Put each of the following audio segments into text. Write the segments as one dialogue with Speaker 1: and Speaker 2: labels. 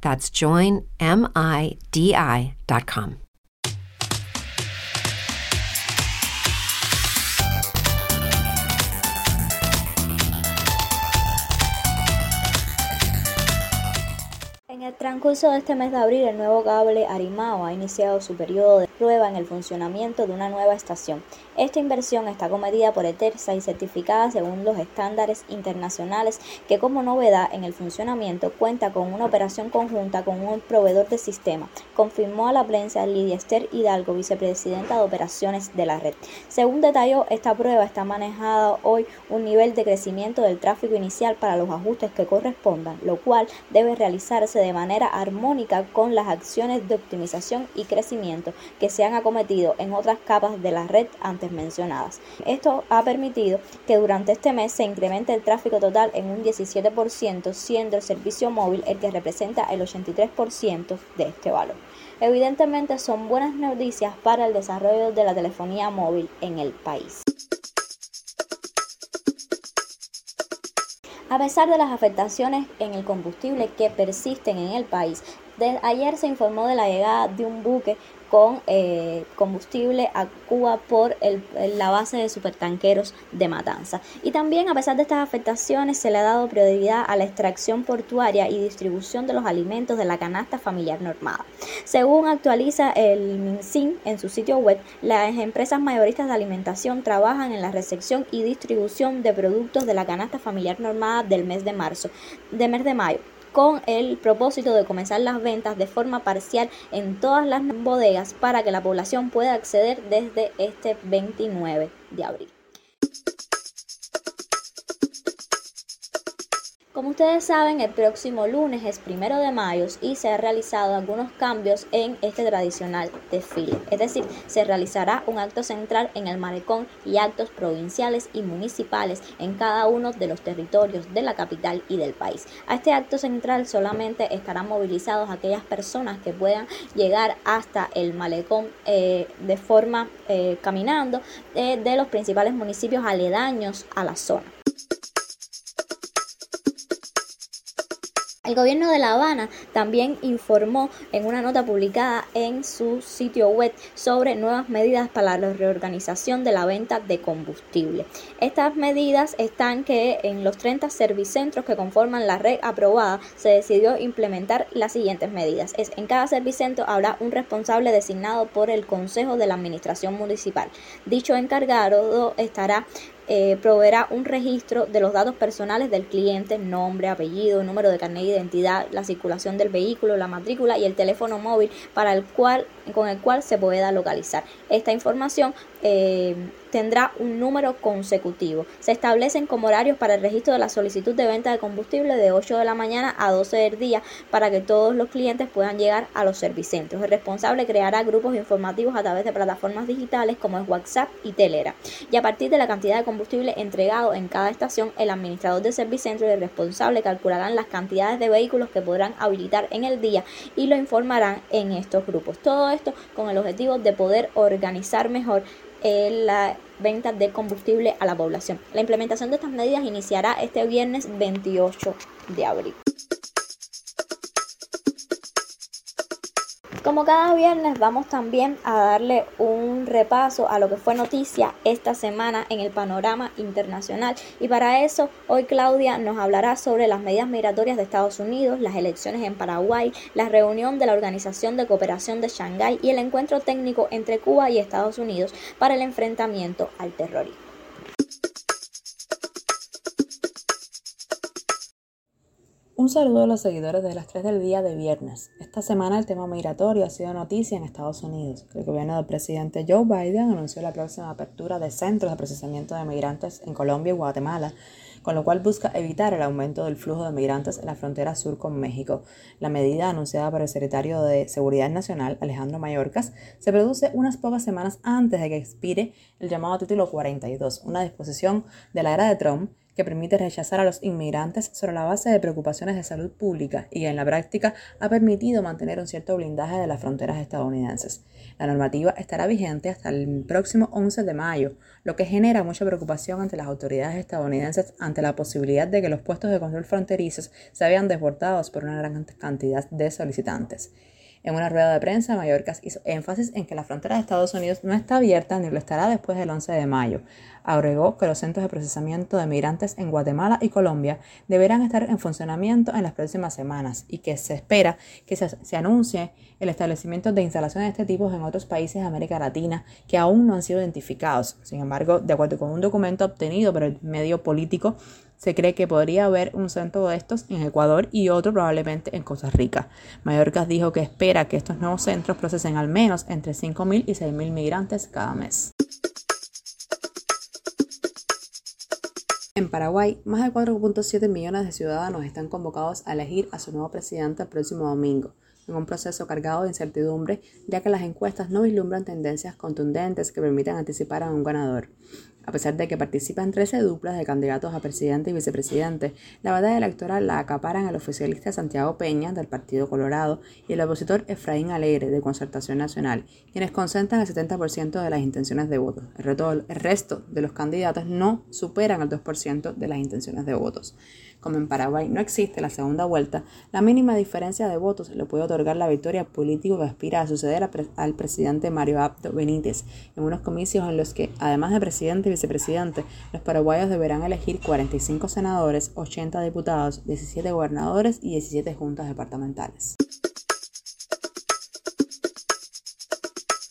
Speaker 1: That's joinmidi.com.
Speaker 2: En el transcurso de este mes de abril, el nuevo cable Arimao ha iniciado su periodo de prueba en el funcionamiento de una nueva estación. Esta inversión está cometida por ETERSA y certificada según los estándares internacionales que como novedad en el funcionamiento cuenta con una operación conjunta con un proveedor de sistema, confirmó a la prensa Lidia Esther Hidalgo, vicepresidenta de operaciones de la red. Según detalló, esta prueba está manejada hoy un nivel de crecimiento del tráfico inicial para los ajustes que correspondan, lo cual debe realizarse de manera armónica con las acciones de optimización y crecimiento que se han acometido en otras capas de la red antes mencionadas. Esto ha permitido que durante este mes se incremente el tráfico total en un 17%, siendo el servicio móvil el que representa el 83% de este valor. Evidentemente son buenas noticias para el desarrollo de la telefonía móvil en el país. A pesar de las afectaciones en el combustible que persisten en el país, ayer se informó de la llegada de un buque con eh, combustible a Cuba por la base de supertanqueros de Matanza. Y también a pesar de estas afectaciones se le ha dado prioridad a la extracción portuaria y distribución de los alimentos de la canasta familiar normada. Según actualiza el MinSIN en su sitio web, las empresas mayoristas de alimentación trabajan en la recepción y distribución de productos de la canasta familiar normada del mes de marzo, de mes de mayo con el propósito de comenzar las ventas de forma parcial en todas las bodegas para que la población pueda acceder desde este 29 de abril. Como ustedes saben, el próximo lunes es primero de mayo y se han realizado algunos cambios en este tradicional desfile. Es decir, se realizará un acto central en el malecón y actos provinciales y municipales en cada uno de los territorios de la capital y del país. A este acto central solamente estarán movilizados aquellas personas que puedan llegar hasta el malecón eh, de forma eh, caminando eh, de los principales municipios aledaños a la zona. El gobierno de La Habana también informó en una nota publicada en su sitio web sobre nuevas medidas para la reorganización de la venta de combustible. Estas medidas están que en los 30 servicentros que conforman la red aprobada se decidió implementar las siguientes medidas. Es en cada servicentro habrá un responsable designado por el Consejo de la Administración Municipal. Dicho encargado estará eh, proveerá un registro de los datos personales del cliente, nombre, apellido, número de carnet de identidad, la circulación del vehículo, la matrícula y el teléfono móvil para el cual, con el cual se pueda localizar. Esta información eh, tendrá un número consecutivo. Se establecen como horarios para el registro de la solicitud de venta de combustible de 8 de la mañana a 12 del día para que todos los clientes puedan llegar a los servicentros. El responsable creará grupos informativos a través de plataformas digitales como es WhatsApp y Telera. Y a partir de la cantidad de combustible entregado en cada estación, el administrador del servicentro y el responsable calcularán las cantidades de vehículos que podrán habilitar en el día y lo informarán en estos grupos. Todo esto con el objetivo de poder organizar mejor la venta de combustible a la población. La implementación de estas medidas iniciará este viernes 28 de abril. Como cada viernes vamos también a darle un repaso a lo que fue noticia esta semana en el panorama internacional y para eso hoy Claudia nos hablará sobre las medidas migratorias de Estados Unidos, las elecciones en Paraguay, la reunión de la Organización de Cooperación de Shanghái y el encuentro técnico entre Cuba y Estados Unidos para el enfrentamiento al terrorismo.
Speaker 3: Un saludo a los seguidores de las 3 del día de viernes. Esta semana el tema migratorio ha sido noticia en Estados Unidos. El gobierno del presidente Joe Biden anunció la próxima apertura de centros de procesamiento de migrantes en Colombia y Guatemala, con lo cual busca evitar el aumento del flujo de migrantes en la frontera sur con México. La medida anunciada por el secretario de Seguridad Nacional, Alejandro Mayorkas, se produce unas pocas semanas antes de que expire el llamado título 42, una disposición de la era de Trump que permite rechazar a los inmigrantes sobre la base de preocupaciones de salud pública y en la práctica ha permitido mantener un cierto blindaje de las fronteras estadounidenses. La normativa estará vigente hasta el próximo 11 de mayo, lo que genera mucha preocupación ante las autoridades estadounidenses ante la posibilidad de que los puestos de control fronterizos se vean desbordados por una gran cantidad de solicitantes. En una rueda de prensa, Mallorcas hizo énfasis en que la frontera de Estados Unidos no está abierta ni lo estará después del 11 de mayo. Agregó que los centros de procesamiento de migrantes en Guatemala y Colombia deberán estar en funcionamiento en las próximas semanas y que se espera que se, anuncie el establecimiento de instalaciones de este tipo en otros países de América Latina que aún no han sido identificados. Sin embargo, de acuerdo con un documento obtenido por el medio político, se cree que podría haber un centro de estos en Ecuador y otro probablemente en Costa Rica. Mallorca dijo que espera que estos nuevos centros procesen al menos entre 5.000 y 6.000 migrantes cada mes. En Paraguay, más de 4.7 millones de ciudadanos están convocados a elegir a su nuevo presidente el próximo domingo, en un proceso cargado de incertidumbre, ya que las encuestas no vislumbran tendencias contundentes que permitan anticipar a un ganador. A pesar de que participan 13 duplas de candidatos a presidente y vicepresidente, la batalla electoral la acaparan el oficialista Santiago Peña, del Partido Colorado, y el opositor Efraín Alegre, de Concertación Nacional, quienes concentran el 70% de las intenciones de votos. El, resto de los candidatos no superan el 2% de las intenciones de votos. Como en Paraguay no existe la segunda vuelta, la mínima diferencia de votos le puede otorgar la victoria política que aspira a suceder al presidente Mario Abdo Benítez en unos comicios en los que, además de presidente y vicepresidente, los paraguayos deberán elegir 45 senadores, 80 diputados, 17 gobernadores y 17 juntas departamentales.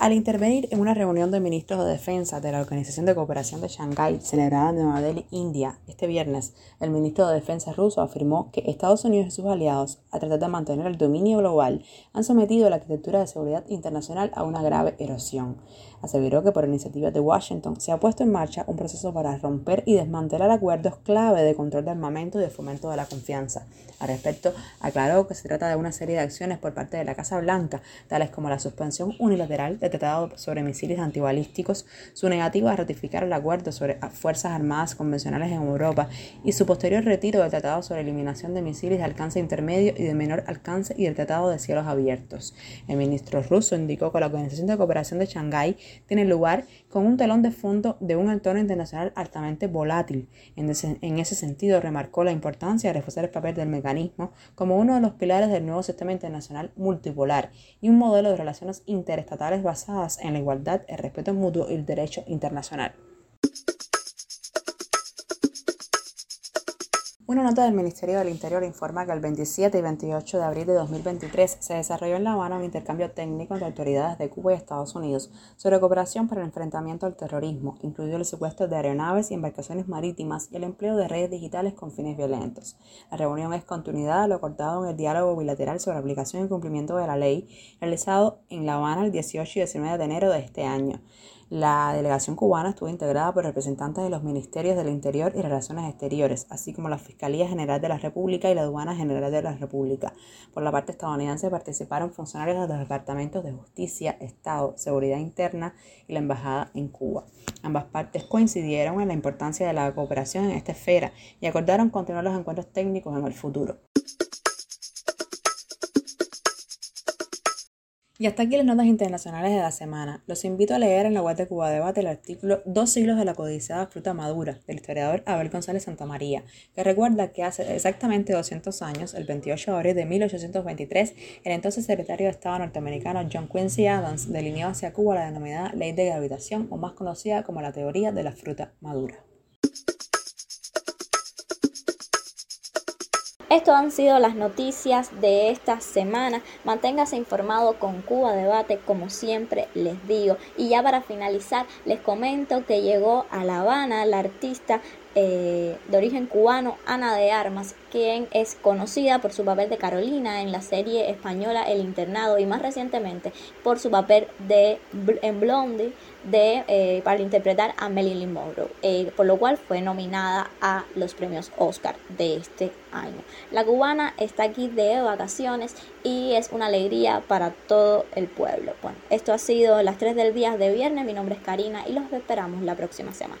Speaker 3: Al intervenir en una reunión de ministros de defensa de la Organización de Cooperación de Shanghái celebrada en Nueva Delhi, India, este viernes, el ministro de Defensa ruso afirmó que Estados Unidos y sus aliados, a tratar de mantener el dominio global, han sometido la arquitectura de seguridad internacional a una grave erosión. Aseguró que por iniciativa de Washington se ha puesto en marcha un proceso para romper y desmantelar acuerdos clave de control de armamento y de fomento de la confianza. Al respecto, aclaró que se trata de una serie de acciones por parte de la Casa Blanca, tales como la suspensión unilateral de Tratado sobre Misiles Antibalísticos, su negativa a ratificar el acuerdo sobre Fuerzas Armadas Convencionales en Europa y su posterior retiro del Tratado sobre Eliminación de Misiles de Alcance Intermedio y de Menor Alcance y el Tratado de Cielos Abiertos. El ministro ruso indicó que la Organización de Cooperación de Shanghái tiene lugar con un telón de fondo de un entorno internacional altamente volátil. En ese, en ese sentido, remarcó la importancia de reforzar el papel del mecanismo como uno de los pilares del nuevo sistema internacional multipolar y un modelo de relaciones interestatales basado en la igualdad, el respeto mutuo y el derecho internacional. Una nota del Ministerio del Interior informa que el 27 y 28 de abril de 2023 se desarrolló en La Habana un intercambio técnico entre autoridades de Cuba y Estados Unidos sobre cooperación para el enfrentamiento al terrorismo, incluido el secuestro de aeronaves y embarcaciones marítimas y el empleo de redes digitales con fines violentos. La reunión es continuidad a lo acordado en el diálogo bilateral sobre aplicación y cumplimiento de la ley, realizado en La Habana el 18 y 19 de enero de este año. La delegación cubana estuvo integrada por representantes de los Ministerios del Interior y Relaciones Exteriores, así como la Fiscalía General de la República y la Aduana General de la República. Por la parte estadounidense participaron funcionarios de los departamentos de Justicia, Estado, Seguridad Interna y la Embajada en Cuba. Ambas partes coincidieron en la importancia de la cooperación en esta esfera y acordaron continuar los encuentros técnicos en el futuro. Y hasta aquí las notas internacionales de la semana. Los invito a leer en la web de Cuba Debate el artículo Dos siglos de la codiciada fruta madura del historiador Abel González Santamaría, que recuerda que hace exactamente 200 años, el 28 de abril de 1823, el entonces secretario de Estado norteamericano John Quincy Adams delineó hacia Cuba la denominada ley de gravitación o más conocida como la teoría de la fruta madura.
Speaker 2: Estas han sido las noticias de esta semana. Manténgase informado con Cuba Debate, como siempre les digo. Y ya para finalizar, les comento que llegó a La Habana la artista eh, de origen cubano, Ana de Armas, quien es conocida por su papel de Carolina en la serie española El Internado y más recientemente por su papel de en Blondie de, eh, para interpretar a Marilyn Monroe, eh, por lo cual fue nominada a los premios Oscar de este año. La cubana está aquí de vacaciones y es una alegría para todo el pueblo. Bueno, esto ha sido las 3 del día de viernes. Mi nombre es Karina y los esperamos la próxima semana.